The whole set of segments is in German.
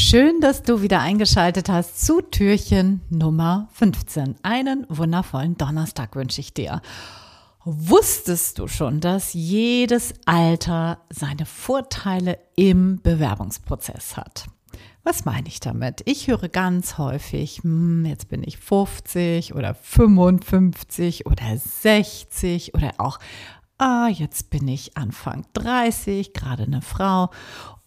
Schön, dass du wieder eingeschaltet hast zu Türchen Nummer 15. Einen wundervollen Donnerstag wünsche ich dir. Wusstest du schon, dass jedes Alter seine Vorteile im Bewerbungsprozess hat? Was meine ich damit? Ich höre ganz häufig, hm, jetzt bin ich 50 oder 55 oder 60 oder auch, ah, jetzt bin ich Anfang 30, gerade eine Frau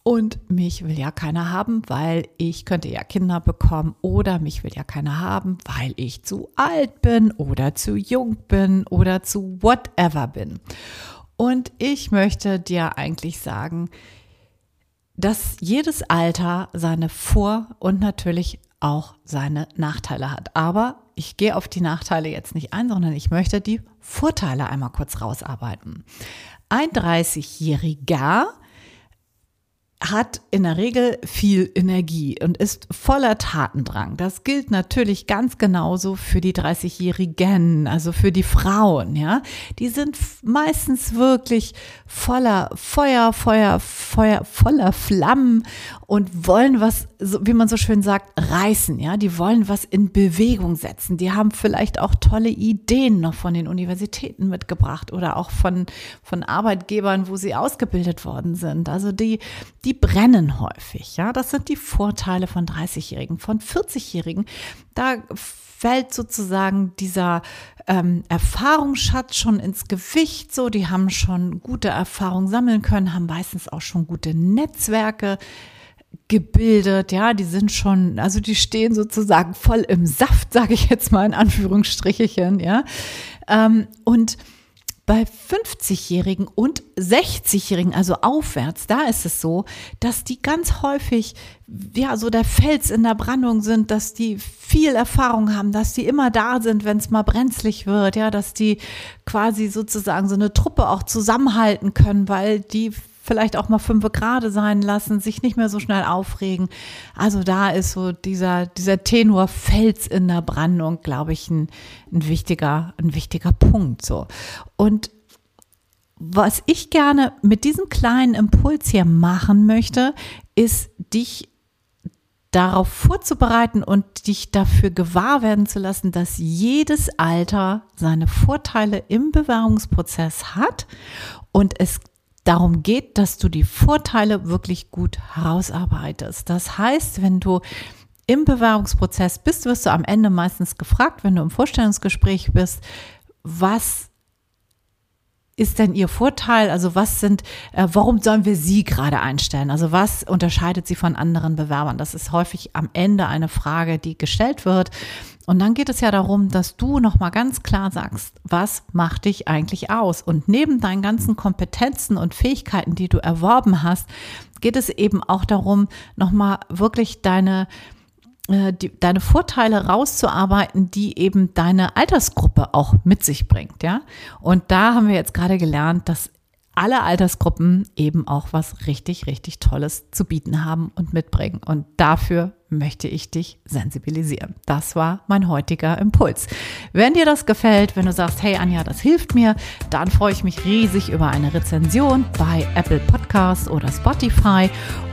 und mich will ja keiner haben, weil ich könnte ja Kinder bekommen oder mich will ja keiner haben, weil ich zu alt bin oder zu jung bin oder zu whatever bin. Und ich möchte dir eigentlich sagen, dass jedes Alter seine Vor- und natürlich auch seine Nachteile hat. Aber ich gehe auf die Nachteile jetzt nicht ein, sondern ich möchte die Vorteile einmal kurz rausarbeiten. Ein 30-Jähriger hat in der Regel viel Energie und ist voller Tatendrang. Das gilt natürlich ganz genauso für die 30-Jährigen, also für die Frauen, ja. Die sind meistens wirklich voller Feuer, Feuer, Feuer, voller Flammen und wollen was, wie man so schön sagt, reißen, ja. Die wollen was in Bewegung setzen. Die haben vielleicht auch tolle Ideen noch von den Universitäten mitgebracht oder auch von, von Arbeitgebern, wo sie ausgebildet worden sind. Also die, die brennen häufig. Ja, das sind die Vorteile von 30-Jährigen. Von 40-Jährigen, da fällt sozusagen dieser ähm, Erfahrungsschatz schon ins Gewicht. So, die haben schon gute Erfahrungen sammeln können, haben meistens auch schon gute Netzwerke gebildet, ja, die sind schon, also die stehen sozusagen voll im Saft, sage ich jetzt mal in Anführungsstrichen, ja. Ähm, und bei 50-Jährigen und 60-Jährigen, also aufwärts, da ist es so, dass die ganz häufig, ja, so der Fels in der Brandung sind, dass die viel Erfahrung haben, dass die immer da sind, wenn es mal brenzlig wird, ja, dass die quasi sozusagen so eine Truppe auch zusammenhalten können, weil die vielleicht auch mal fünf Grade sein lassen, sich nicht mehr so schnell aufregen. Also da ist so dieser, dieser Tenor Fels in der Brandung, glaube ich, ein, ein wichtiger, ein wichtiger Punkt, so. Und was ich gerne mit diesem kleinen Impuls hier machen möchte, ist dich darauf vorzubereiten und dich dafür gewahr werden zu lassen, dass jedes Alter seine Vorteile im Bewerbungsprozess hat und es darum geht, dass du die Vorteile wirklich gut herausarbeitest. Das heißt, wenn du im Bewerbungsprozess bist, wirst du am Ende meistens gefragt, wenn du im Vorstellungsgespräch bist, was ist denn Ihr Vorteil? Also was sind, äh, warum sollen wir Sie gerade einstellen? Also was unterscheidet Sie von anderen Bewerbern? Das ist häufig am Ende eine Frage, die gestellt wird. Und dann geht es ja darum, dass du nochmal ganz klar sagst, was macht dich eigentlich aus? Und neben deinen ganzen Kompetenzen und Fähigkeiten, die du erworben hast, geht es eben auch darum, nochmal wirklich deine die, deine Vorteile rauszuarbeiten, die eben deine Altersgruppe auch mit sich bringt, ja. Und da haben wir jetzt gerade gelernt, dass alle Altersgruppen eben auch was richtig, richtig Tolles zu bieten haben und mitbringen. Und dafür möchte ich dich sensibilisieren. Das war mein heutiger Impuls. Wenn dir das gefällt, wenn du sagst, hey Anja, das hilft mir, dann freue ich mich riesig über eine Rezension bei Apple Podcasts oder Spotify.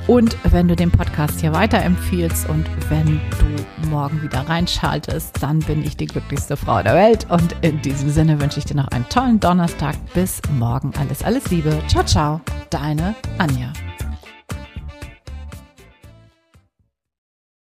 Und wenn du den Podcast hier weiterempfiehlst und wenn du morgen wieder reinschaltest, dann bin ich die glücklichste Frau der Welt. Und in diesem Sinne wünsche ich dir noch einen tollen Donnerstag. Bis morgen. Alles, alles Liebe. Ciao, ciao. Deine Anja.